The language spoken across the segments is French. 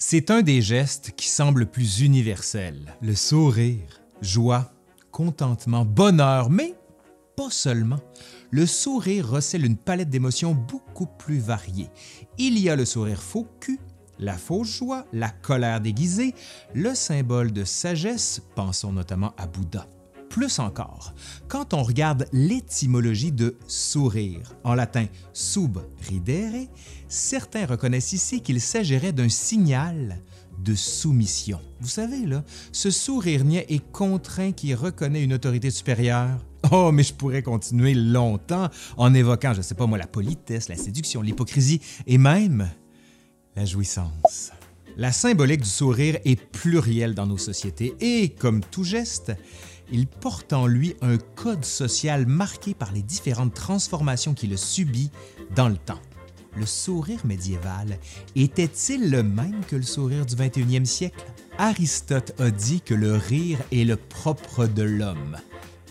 C'est un des gestes qui semble plus universel. Le sourire, joie, contentement, bonheur, mais pas seulement. Le sourire recèle une palette d'émotions beaucoup plus variée. Il y a le sourire faux cul, la fausse joie, la colère déguisée, le symbole de sagesse, pensons notamment à Bouddha. Plus encore, quand on regarde l'étymologie de sourire, en latin sub ridere, certains reconnaissent ici qu'il s'agirait d'un signal de soumission. Vous savez, là, ce sourire niais et contraint qui reconnaît une autorité supérieure. Oh, mais je pourrais continuer longtemps en évoquant, je ne sais pas moi, la politesse, la séduction, l'hypocrisie et même la jouissance. La symbolique du sourire est plurielle dans nos sociétés et, comme tout geste, il porte en lui un code social marqué par les différentes transformations qu'il a subies dans le temps. Le sourire médiéval était-il le même que le sourire du 21e siècle? Aristote a dit que le rire est le propre de l'homme.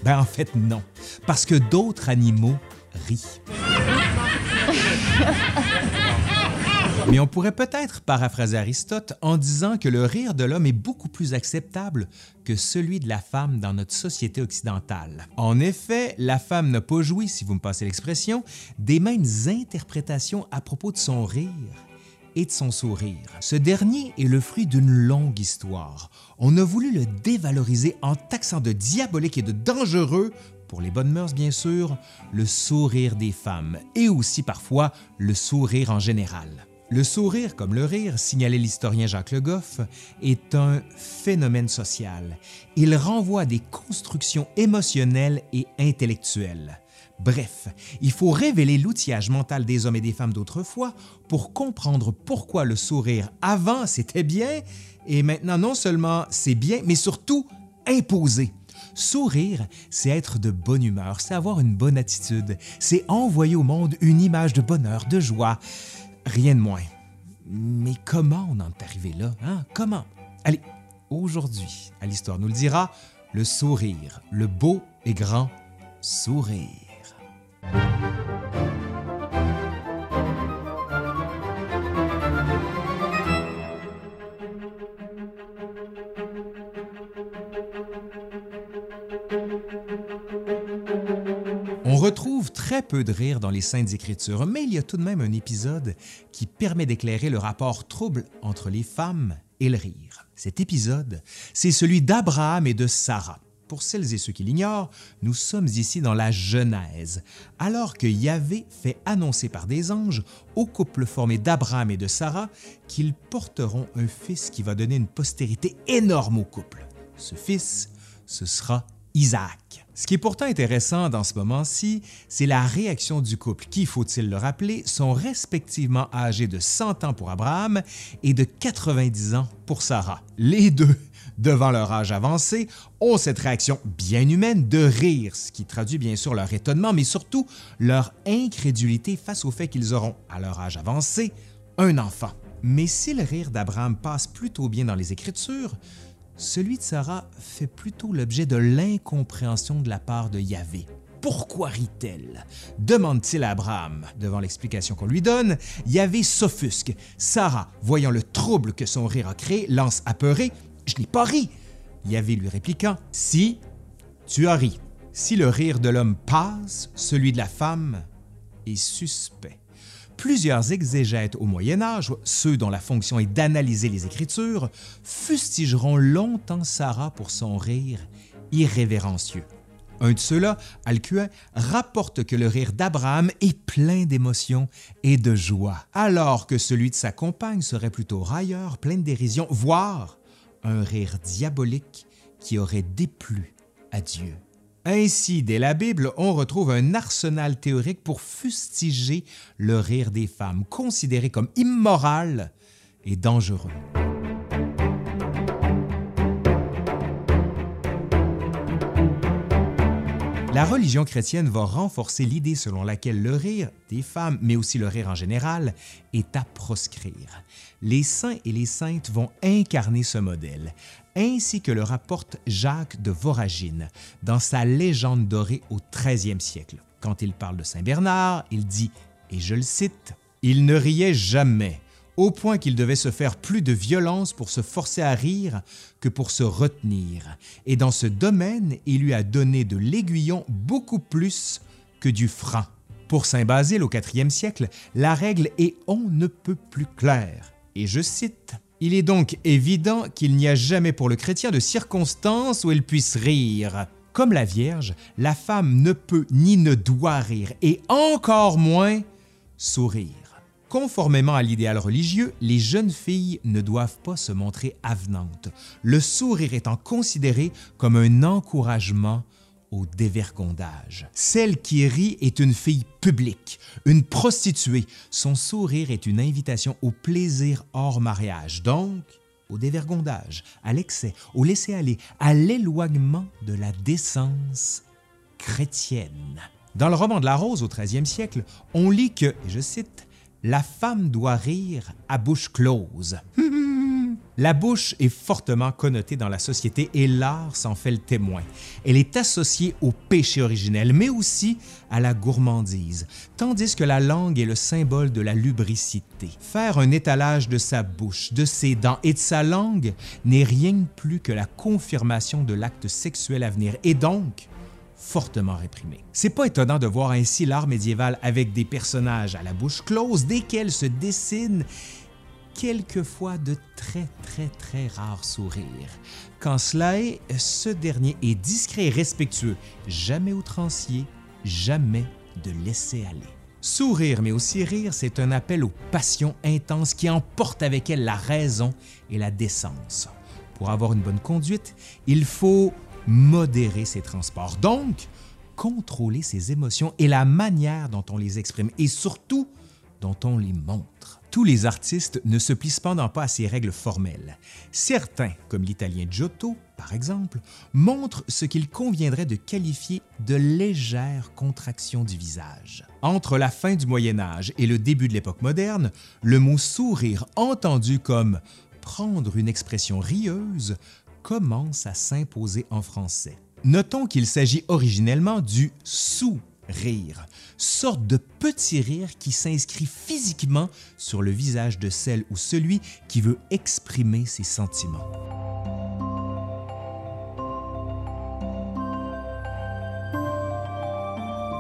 Ben en fait non, parce que d'autres animaux rient. Mais on pourrait peut-être paraphraser Aristote en disant que le rire de l'homme est beaucoup plus acceptable que celui de la femme dans notre société occidentale. En effet, la femme n'a pas joui, si vous me passez l'expression, des mêmes interprétations à propos de son rire et de son sourire. Ce dernier est le fruit d'une longue histoire. On a voulu le dévaloriser en taxant de diabolique et de dangereux pour les bonnes mœurs bien sûr, le sourire des femmes et aussi parfois le sourire en général. Le sourire, comme le rire, signalait l'historien Jacques Le Goff, est un phénomène social. Il renvoie à des constructions émotionnelles et intellectuelles. Bref, il faut révéler l'outillage mental des hommes et des femmes d'autrefois pour comprendre pourquoi le sourire avant c'était bien et maintenant non seulement c'est bien, mais surtout imposé. Sourire, c'est être de bonne humeur, c'est avoir une bonne attitude, c'est envoyer au monde une image de bonheur, de joie. Rien de moins. Mais comment on en est arrivé là? Hein? Comment? Allez, aujourd'hui, à l'Histoire nous le dira, le sourire, le beau et grand sourire. Très peu de rire dans les Saintes Écritures, mais il y a tout de même un épisode qui permet d'éclairer le rapport trouble entre les femmes et le rire. Cet épisode, c'est celui d'Abraham et de Sarah. Pour celles et ceux qui l'ignorent, nous sommes ici dans la Genèse, alors que Yahvé fait annoncer par des anges au couple formé d'Abraham et de Sarah qu'ils porteront un fils qui va donner une postérité énorme au couple. Ce fils, ce sera Isaac. Ce qui est pourtant intéressant dans ce moment-ci, c'est la réaction du couple qui, faut-il le rappeler, sont respectivement âgés de 100 ans pour Abraham et de 90 ans pour Sarah. Les deux, devant leur âge avancé, ont cette réaction bien humaine de rire, ce qui traduit bien sûr leur étonnement, mais surtout leur incrédulité face au fait qu'ils auront, à leur âge avancé, un enfant. Mais si le rire d'Abraham passe plutôt bien dans les Écritures, celui de Sarah fait plutôt l'objet de l'incompréhension de la part de Yahvé. Pourquoi rit-elle? demande-t-il à Abraham. Devant l'explication qu'on lui donne, Yahvé s'offusque. Sarah, voyant le trouble que son rire a créé, lance apeuré Je n'ai pas ri. Yahvé lui répliquant Si, tu as ri. Si le rire de l'homme passe, celui de la femme est suspect. Plusieurs exégètes au Moyen Âge, ceux dont la fonction est d'analyser les Écritures, fustigeront longtemps Sarah pour son rire irrévérencieux. Un de ceux-là, Alcuin, rapporte que le rire d'Abraham est plein d'émotion et de joie, alors que celui de sa compagne serait plutôt railleur, plein de dérision, voire un rire diabolique qui aurait déplu à Dieu. Ainsi, dès la Bible, on retrouve un arsenal théorique pour fustiger le rire des femmes, considéré comme immoral et dangereux. La religion chrétienne va renforcer l'idée selon laquelle le rire des femmes, mais aussi le rire en général, est à proscrire. Les saints et les saintes vont incarner ce modèle, ainsi que le rapporte Jacques de Voragine dans sa légende dorée au 13e siècle. Quand il parle de Saint Bernard, il dit, et je le cite, Il ne riait jamais, au point qu'il devait se faire plus de violence pour se forcer à rire que pour se retenir, et dans ce domaine, il lui a donné de l'aiguillon beaucoup plus que du franc. Pour Saint Basile au IVe siècle, la règle est on ne peut plus claire, et je cite il est donc évident qu'il n'y a jamais pour le chrétien de circonstance où il puisse rire. Comme la Vierge, la femme ne peut ni ne doit rire, et encore moins sourire. Conformément à l'idéal religieux, les jeunes filles ne doivent pas se montrer avenantes, le sourire étant considéré comme un encouragement au dévergondage. Celle qui rit est une fille publique, une prostituée. Son sourire est une invitation au plaisir hors mariage, donc au dévergondage, à l'excès, au laisser-aller, à l'éloignement de la décence chrétienne. Dans le roman de la Rose au 13e siècle, on lit que, et je cite, La femme doit rire à bouche close. La bouche est fortement connotée dans la société et l'art s'en fait le témoin. Elle est associée au péché originel, mais aussi à la gourmandise, tandis que la langue est le symbole de la lubricité. Faire un étalage de sa bouche, de ses dents et de sa langue n'est rien de plus que la confirmation de l'acte sexuel à venir et donc fortement réprimé. C'est pas étonnant de voir ainsi l'art médiéval avec des personnages à la bouche close desquels se dessinent quelquefois de très très très rares sourires. Quand cela est, ce dernier est discret et respectueux, jamais outrancier, jamais de laisser aller. Sourire mais aussi rire, c'est un appel aux passions intenses qui emportent avec elles la raison et la décence. Pour avoir une bonne conduite, il faut modérer ses transports, donc contrôler ses émotions et la manière dont on les exprime et surtout dont on les montre. Tous les artistes ne se plient cependant pas à ces règles formelles. Certains, comme l'italien Giotto par exemple, montrent ce qu'il conviendrait de qualifier de légère contraction du visage. Entre la fin du Moyen Âge et le début de l'époque moderne, le mot sourire entendu comme prendre une expression rieuse commence à s'imposer en français. Notons qu'il s'agit originellement du sous rire, sorte de petit rire qui s'inscrit physiquement sur le visage de celle ou celui qui veut exprimer ses sentiments.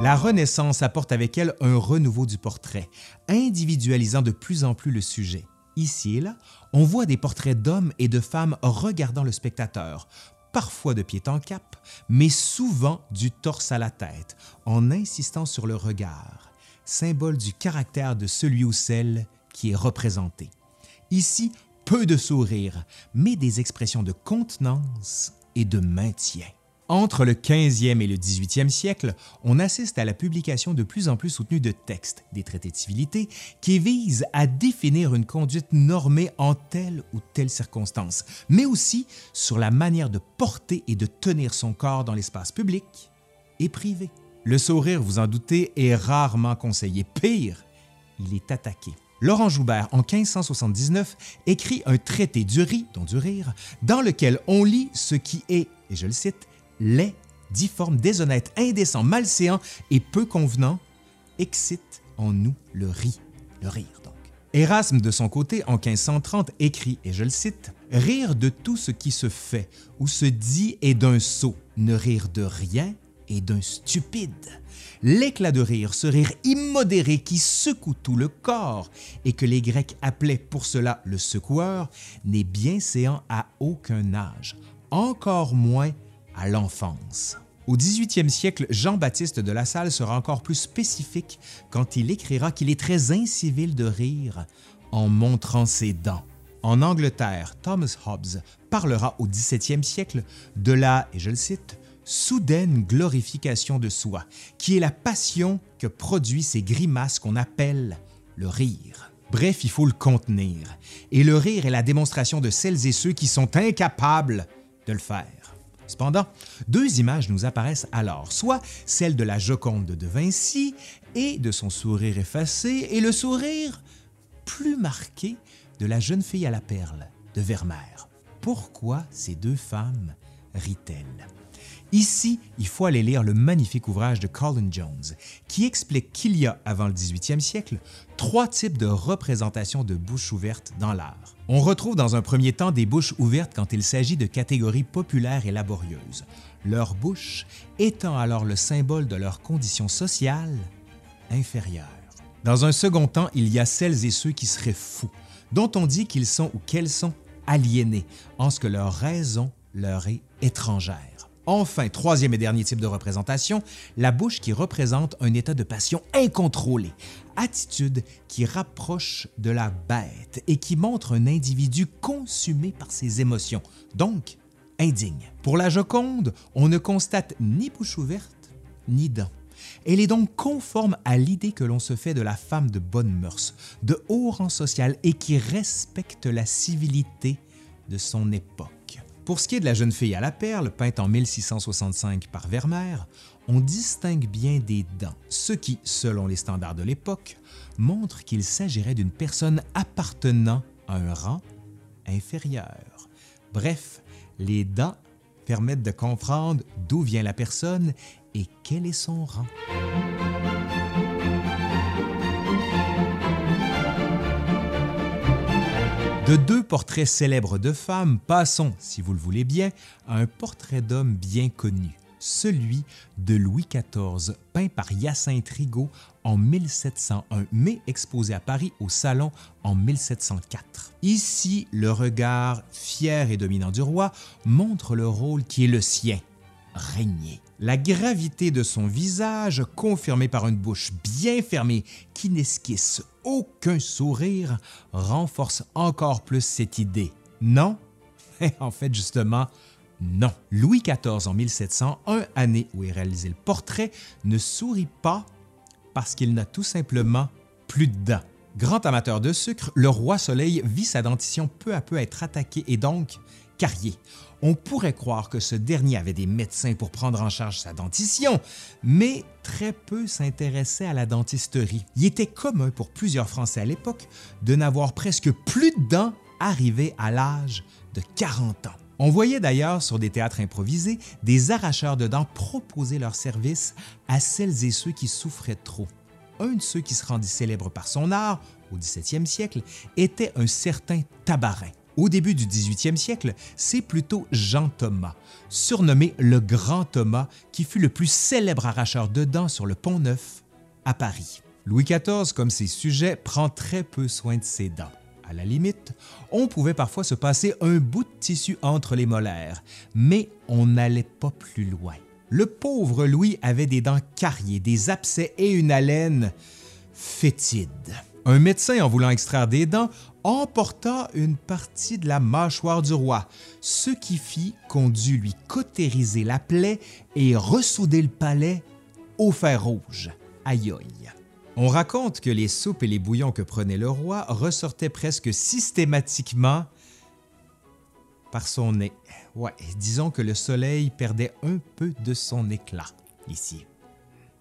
La Renaissance apporte avec elle un renouveau du portrait, individualisant de plus en plus le sujet. Ici et là, on voit des portraits d'hommes et de femmes regardant le spectateur, parfois de pied en cap, mais souvent du torse à la tête, en insistant sur le regard, symbole du caractère de celui ou celle qui est représenté. Ici, peu de sourires, mais des expressions de contenance et de maintien. Entre le 15e et le 18e siècle, on assiste à la publication de plus en plus soutenue de textes, des traités de civilité, qui visent à définir une conduite normée en telle ou telle circonstance, mais aussi sur la manière de porter et de tenir son corps dans l'espace public et privé. Le sourire, vous en doutez, est rarement conseillé. Pire, il est attaqué. Laurent Joubert, en 1579, écrit un traité du riz, dont du rire, dans lequel on lit ce qui est, et je le cite, laid, difforme, déshonnête, indécent, malséant et peu convenant, excite en nous le riz, le rire donc. Erasme, de son côté, en 1530, écrit, et je le cite, Rire de tout ce qui se fait ou se dit est d'un sot, ne rire de rien est d'un stupide. L'éclat de rire, ce rire immodéré qui secoue tout le corps et que les Grecs appelaient pour cela le secoueur, n'est bien séant à aucun âge, encore moins l'enfance. Au 18e siècle, Jean-Baptiste de La Salle sera encore plus spécifique quand il écrira qu'il est très incivil de rire en montrant ses dents. En Angleterre, Thomas Hobbes parlera au 17e siècle de la, et je le cite, soudaine glorification de soi, qui est la passion que produit ces grimaces qu'on appelle le rire. Bref, il faut le contenir, et le rire est la démonstration de celles et ceux qui sont incapables de le faire. Cependant, deux images nous apparaissent alors, soit celle de la Joconde de Vinci et de son sourire effacé, et le sourire plus marqué de la jeune fille à la perle de Vermeer. Pourquoi ces deux femmes rient-elles? Ici, il faut aller lire le magnifique ouvrage de Colin Jones, qui explique qu'il y a, avant le 18e siècle, trois types de représentations de bouches ouvertes dans l'art. On retrouve dans un premier temps des bouches ouvertes quand il s'agit de catégories populaires et laborieuses, leur bouche étant alors le symbole de leur condition sociale inférieure. Dans un second temps, il y a celles et ceux qui seraient fous, dont on dit qu'ils sont ou qu'elles sont aliénés, en ce que leur raison leur est étrangère. Enfin, troisième et dernier type de représentation, la bouche qui représente un état de passion incontrôlé, attitude qui rapproche de la bête et qui montre un individu consumé par ses émotions, donc indigne. Pour la Joconde, on ne constate ni bouche ouverte, ni dents. Elle est donc conforme à l'idée que l'on se fait de la femme de bonne mœurs, de haut rang social et qui respecte la civilité de son époque. Pour ce qui est de la jeune fille à la perle, peinte en 1665 par Vermeer, on distingue bien des dents, ce qui, selon les standards de l'époque, montre qu'il s'agirait d'une personne appartenant à un rang inférieur. Bref, les dents permettent de comprendre d'où vient la personne et quel est son rang. De deux portraits célèbres de femmes, passons, si vous le voulez bien, à un portrait d'homme bien connu, celui de Louis XIV, peint par Hyacinthe Rigaud en 1701, mais exposé à Paris au Salon en 1704. Ici, le regard fier et dominant du roi montre le rôle qui est le sien, régner. La gravité de son visage, confirmée par une bouche bien fermée qui n'esquisse aucun sourire, renforce encore plus cette idée. Non? en fait, justement, non. Louis XIV en 1701, année où est réalisé le portrait, ne sourit pas parce qu'il n'a tout simplement plus de dents. Grand amateur de sucre, le roi Soleil vit sa dentition peu à peu être attaquée et donc Carrier. On pourrait croire que ce dernier avait des médecins pour prendre en charge sa dentition, mais très peu s'intéressaient à la dentisterie. Il était commun pour plusieurs Français à l'époque de n'avoir presque plus de dents arrivés à l'âge de 40 ans. On voyait d'ailleurs sur des théâtres improvisés des arracheurs de dents proposer leurs services à celles et ceux qui souffraient trop. Un de ceux qui se rendit célèbre par son art, au 17e siècle, était un certain Tabarin. Au début du 18e siècle, c'est plutôt Jean Thomas, surnommé le Grand Thomas, qui fut le plus célèbre arracheur de dents sur le Pont Neuf à Paris. Louis XIV, comme ses sujets, prend très peu soin de ses dents. À la limite, on pouvait parfois se passer un bout de tissu entre les molaires, mais on n'allait pas plus loin. Le pauvre Louis avait des dents carriées, des abcès et une haleine fétide. Un médecin, en voulant extraire des dents, emporta une partie de la mâchoire du roi, ce qui fit qu'on dut lui cautériser la plaie et ressouder le palais au fer rouge. Aïe aïe. On raconte que les soupes et les bouillons que prenait le roi ressortaient presque systématiquement par son nez. Ouais, disons que le soleil perdait un peu de son éclat ici.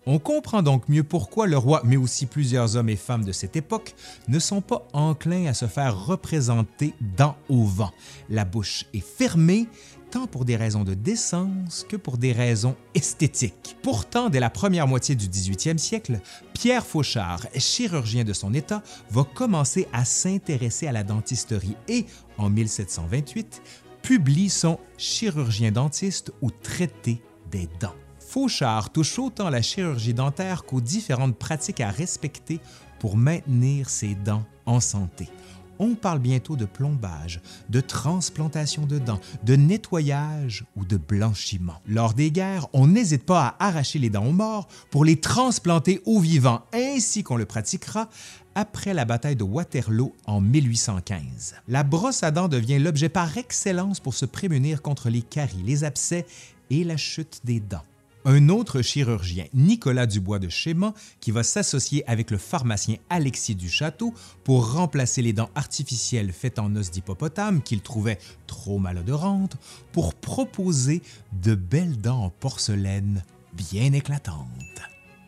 On comprend donc mieux pourquoi le roi, mais aussi plusieurs hommes et femmes de cette époque, ne sont pas enclins à se faire représenter dans au vent. La bouche est fermée, tant pour des raisons de décence que pour des raisons esthétiques. Pourtant, dès la première moitié du 18e siècle, Pierre Fauchard, chirurgien de son état, va commencer à s'intéresser à la dentisterie et, en 1728, publie son Chirurgien dentiste ou Traité des dents. Fauchard touche autant la chirurgie dentaire qu'aux différentes pratiques à respecter pour maintenir ses dents en santé. On parle bientôt de plombage, de transplantation de dents, de nettoyage ou de blanchiment. Lors des guerres, on n'hésite pas à arracher les dents aux morts pour les transplanter aux vivants, ainsi qu'on le pratiquera après la bataille de Waterloo en 1815. La brosse à dents devient l'objet par excellence pour se prémunir contre les caries, les abcès et la chute des dents un autre chirurgien, Nicolas Dubois de Chéman, qui va s'associer avec le pharmacien Alexis Duchâteau pour remplacer les dents artificielles faites en os d'hippopotame qu'il trouvait trop malodorantes pour proposer de belles dents en porcelaine bien éclatantes.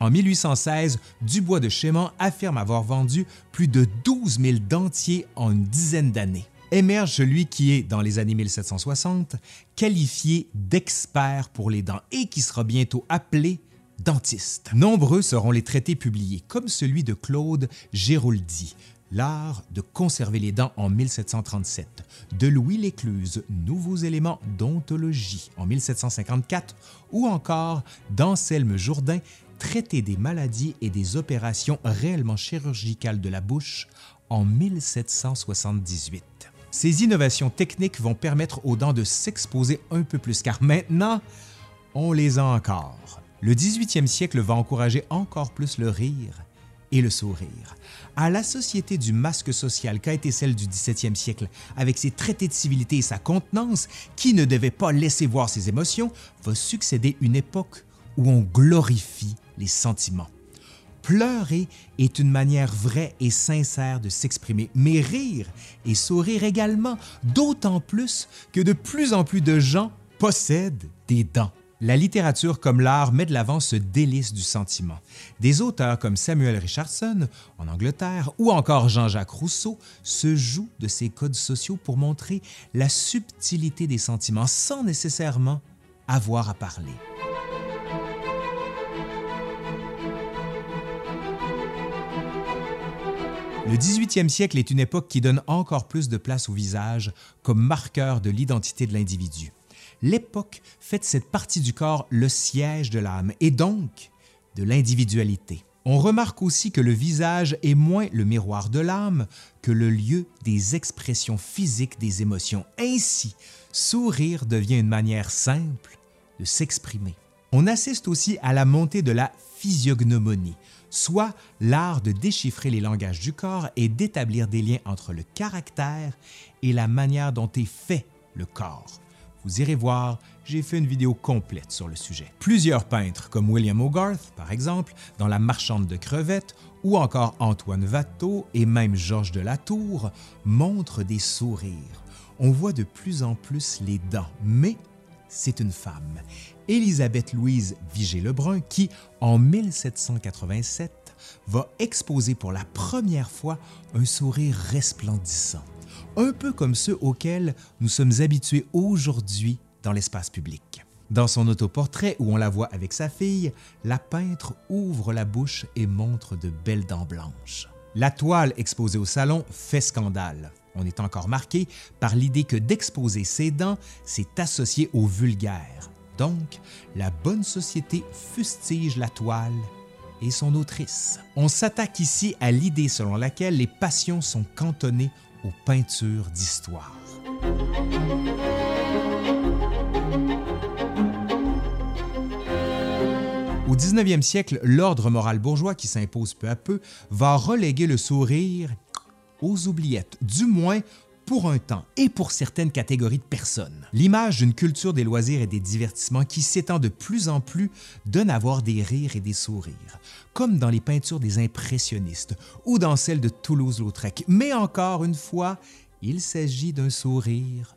En 1816, Dubois de Chéman affirme avoir vendu plus de 12 000 dentiers en une dizaine d'années. Émerge celui qui est, dans les années 1760, qualifié d'expert pour les dents et qui sera bientôt appelé dentiste. Nombreux seront les traités publiés, comme celui de Claude Géroldi, L'art de conserver les dents en 1737, de Louis Lécluse, Nouveaux éléments d'ontologie en 1754, ou encore d'Anselme Jourdain, Traité des maladies et des opérations réellement chirurgicales de la bouche en 1778. Ces innovations techniques vont permettre aux dents de s'exposer un peu plus car maintenant, on les a encore. Le 18e siècle va encourager encore plus le rire et le sourire. À la société du masque social qu'a été celle du 17e siècle, avec ses traités de civilité et sa contenance, qui ne devait pas laisser voir ses émotions, va succéder une époque où on glorifie les sentiments. Pleurer est une manière vraie et sincère de s'exprimer, mais rire et sourire également, d'autant plus que de plus en plus de gens possèdent des dents. La littérature comme l'art met de l'avant ce délice du sentiment. Des auteurs comme Samuel Richardson en Angleterre ou encore Jean-Jacques Rousseau se jouent de ces codes sociaux pour montrer la subtilité des sentiments sans nécessairement avoir à parler. Le 18e siècle est une époque qui donne encore plus de place au visage comme marqueur de l'identité de l'individu l'époque fait de cette partie du corps le siège de l'âme et donc de l'individualité. On remarque aussi que le visage est moins le miroir de l'âme que le lieu des expressions physiques des émotions. Ainsi, sourire devient une manière simple de s'exprimer. On assiste aussi à la montée de la physiognomonie, soit l'art de déchiffrer les langages du corps et d'établir des liens entre le caractère et la manière dont est fait le corps. Vous irez voir, j'ai fait une vidéo complète sur le sujet. Plusieurs peintres, comme William Hogarth par exemple, dans La marchande de crevettes, ou encore Antoine Watteau et même Georges de Latour, montrent des sourires. On voit de plus en plus les dents, mais c'est une femme, Élisabeth Louise Vigée-Lebrun, qui, en 1787, va exposer pour la première fois un sourire resplendissant un peu comme ceux auxquels nous sommes habitués aujourd'hui dans l'espace public. Dans son autoportrait où on la voit avec sa fille, la peintre ouvre la bouche et montre de belles dents blanches. La toile exposée au salon fait scandale. On est encore marqué par l'idée que d'exposer ses dents, c'est associé au vulgaire. Donc, la bonne société fustige la toile et son autrice. On s'attaque ici à l'idée selon laquelle les passions sont cantonnées aux peintures d'histoire. Au 19e siècle, l'ordre moral bourgeois qui s'impose peu à peu va reléguer le sourire aux oubliettes, du moins pour un temps et pour certaines catégories de personnes. L'image d'une culture des loisirs et des divertissements qui s'étend de plus en plus donne à voir des rires et des sourires, comme dans les peintures des impressionnistes ou dans celles de Toulouse-Lautrec. Mais encore une fois, il s'agit d'un sourire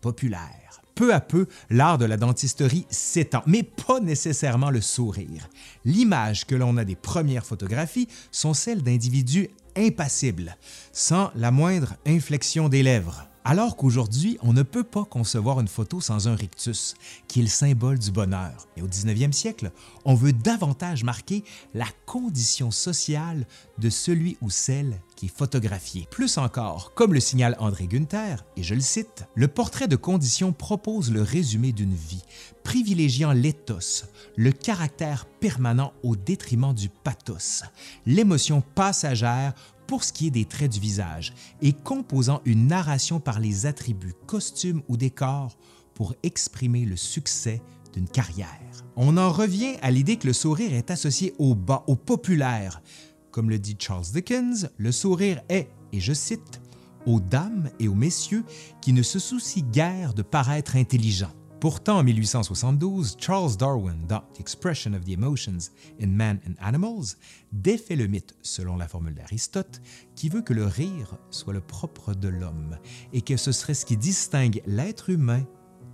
populaire. Peu à peu, l'art de la dentisterie s'étend, mais pas nécessairement le sourire. L'image que l'on a des premières photographies sont celles d'individus impassible, sans la moindre inflexion des lèvres. Alors qu'aujourd'hui, on ne peut pas concevoir une photo sans un rictus, qui est le symbole du bonheur. Et au 19e siècle, on veut davantage marquer la condition sociale de celui ou celle qui est photographié. Plus encore, comme le signale André Gunther, et je le cite, le portrait de condition propose le résumé d'une vie, privilégiant l'éthos, le caractère permanent au détriment du pathos, l'émotion passagère pour ce qui est des traits du visage et composant une narration par les attributs, costumes ou décors pour exprimer le succès d'une carrière. On en revient à l'idée que le sourire est associé au bas, au populaire. Comme le dit Charles Dickens, le sourire est, et je cite, aux dames et aux messieurs qui ne se soucient guère de paraître intelligents. Pourtant, en 1872, Charles Darwin, dans Expression of the Emotions in Man and Animals, défait le mythe, selon la formule d'Aristote, qui veut que le rire soit le propre de l'homme et que ce serait ce qui distingue l'être humain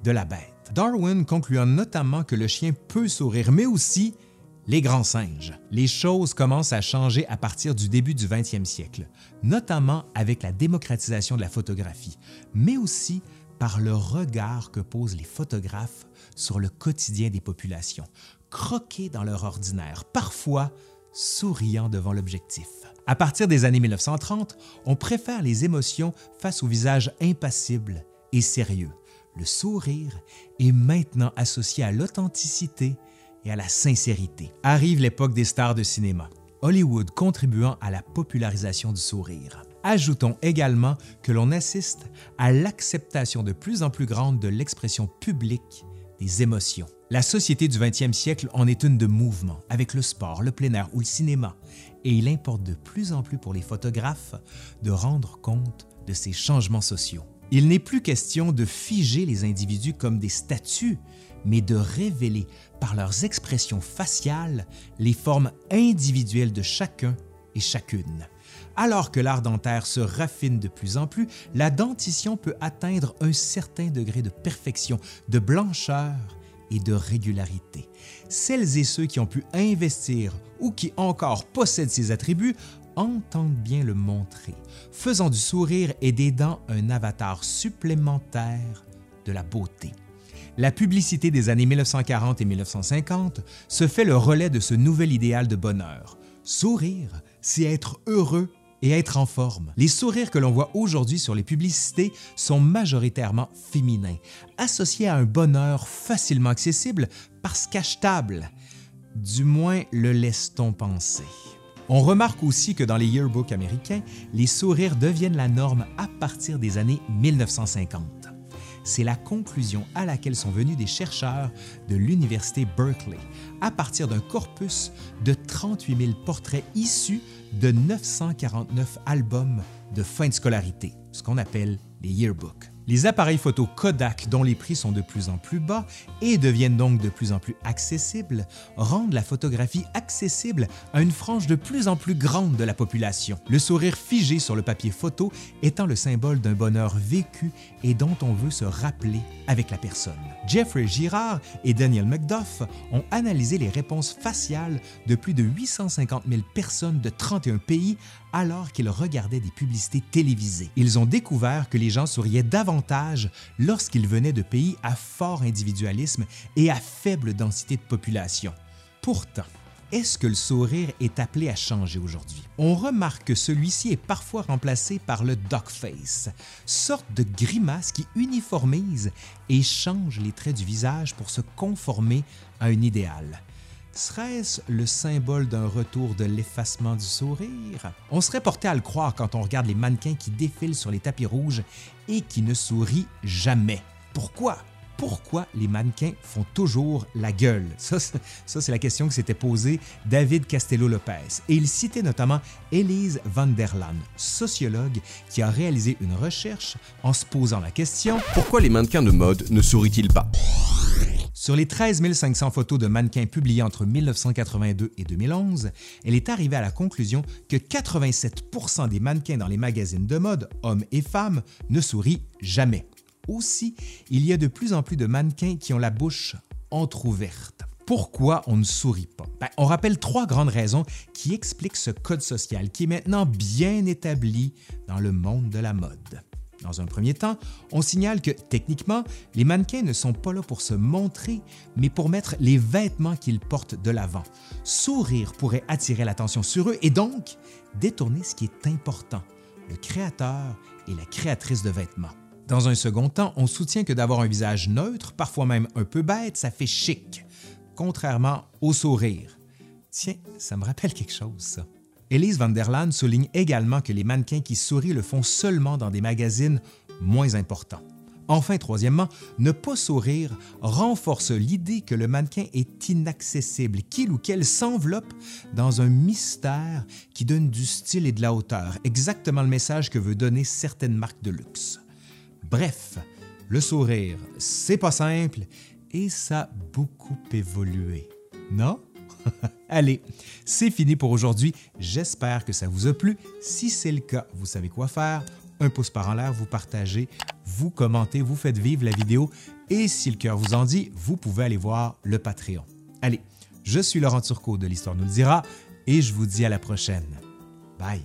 de la bête. Darwin concluant notamment que le chien peut sourire, mais aussi les grands singes. Les choses commencent à changer à partir du début du 20e siècle, notamment avec la démocratisation de la photographie, mais aussi par le regard que posent les photographes sur le quotidien des populations, croqués dans leur ordinaire, parfois souriant devant l'objectif. À partir des années 1930, on préfère les émotions face au visage impassible et sérieux. Le sourire est maintenant associé à l'authenticité et à la sincérité. Arrive l'époque des stars de cinéma, Hollywood contribuant à la popularisation du sourire. Ajoutons également que l'on assiste à l'acceptation de plus en plus grande de l'expression publique des émotions. La société du 20e siècle en est une de mouvement, avec le sport, le plein air ou le cinéma, et il importe de plus en plus pour les photographes de rendre compte de ces changements sociaux. Il n'est plus question de figer les individus comme des statues, mais de révéler par leurs expressions faciales les formes individuelles de chacun et chacune. Alors que l'art dentaire se raffine de plus en plus, la dentition peut atteindre un certain degré de perfection, de blancheur et de régularité. Celles et ceux qui ont pu investir ou qui encore possèdent ces attributs entendent bien le montrer, faisant du sourire et des dents un avatar supplémentaire de la beauté. La publicité des années 1940 et 1950 se fait le relais de ce nouvel idéal de bonheur. Sourire, c'est être heureux et être en forme. Les sourires que l'on voit aujourd'hui sur les publicités sont majoritairement féminins, associés à un bonheur facilement accessible parce qu'achetable. Du moins le laisse-t-on penser. On remarque aussi que dans les yearbooks américains, les sourires deviennent la norme à partir des années 1950 c'est la conclusion à laquelle sont venus des chercheurs de l'Université Berkeley à partir d'un corpus de 38 000 portraits issus de 949 albums de fin de scolarité, ce qu'on appelle les yearbooks. Les appareils photo Kodak, dont les prix sont de plus en plus bas et deviennent donc de plus en plus accessibles, rendent la photographie accessible à une frange de plus en plus grande de la population. Le sourire figé sur le papier photo étant le symbole d'un bonheur vécu et dont on veut se rappeler avec la personne. Jeffrey Girard et Daniel McDuff ont analysé les réponses faciales de plus de 850 000 personnes de 31 pays alors qu'ils regardaient des publicités télévisées. Ils ont découvert que les gens souriaient davantage lorsqu'ils venaient de pays à fort individualisme et à faible densité de population. Pourtant, est-ce que le sourire est appelé à changer aujourd'hui? On remarque que celui-ci est parfois remplacé par le dog face, sorte de grimace qui uniformise et change les traits du visage pour se conformer à un idéal. Serait-ce le symbole d'un retour de l'effacement du sourire? On serait porté à le croire quand on regarde les mannequins qui défilent sur les tapis rouges et qui ne sourient jamais. Pourquoi? Pourquoi les mannequins font toujours la gueule? Ça, c'est la question que s'était posée David Castello-Lopez. Et il citait notamment Elise van der Laan, sociologue qui a réalisé une recherche en se posant la question Pourquoi les mannequins de mode ne sourient-ils pas? Sur les 13 500 photos de mannequins publiées entre 1982 et 2011, elle est arrivée à la conclusion que 87% des mannequins dans les magazines de mode, hommes et femmes, ne sourient jamais. Aussi, il y a de plus en plus de mannequins qui ont la bouche entr'ouverte. Pourquoi on ne sourit pas? Ben, on rappelle trois grandes raisons qui expliquent ce code social qui est maintenant bien établi dans le monde de la mode. Dans un premier temps, on signale que techniquement, les mannequins ne sont pas là pour se montrer, mais pour mettre les vêtements qu'ils portent de l'avant. Sourire pourrait attirer l'attention sur eux et donc détourner ce qui est important, le créateur et la créatrice de vêtements. Dans un second temps, on soutient que d'avoir un visage neutre, parfois même un peu bête, ça fait chic, contrairement au sourire. Tiens, ça me rappelle quelque chose, ça. Elise van der Laan souligne également que les mannequins qui sourient le font seulement dans des magazines moins importants. Enfin, troisièmement, ne pas sourire renforce l'idée que le mannequin est inaccessible, qu'il ou qu'elle s'enveloppe dans un mystère qui donne du style et de la hauteur, exactement le message que veut donner certaines marques de luxe. Bref, le sourire, c'est pas simple et ça a beaucoup évolué. Non? Allez, c'est fini pour aujourd'hui. J'espère que ça vous a plu. Si c'est le cas, vous savez quoi faire. Un pouce par en l'air, vous partagez, vous commentez, vous faites vivre la vidéo. Et si le cœur vous en dit, vous pouvez aller voir le Patreon. Allez, Je suis Laurent Turcot de l'Histoire nous le dira et je vous dis à la prochaine. Bye.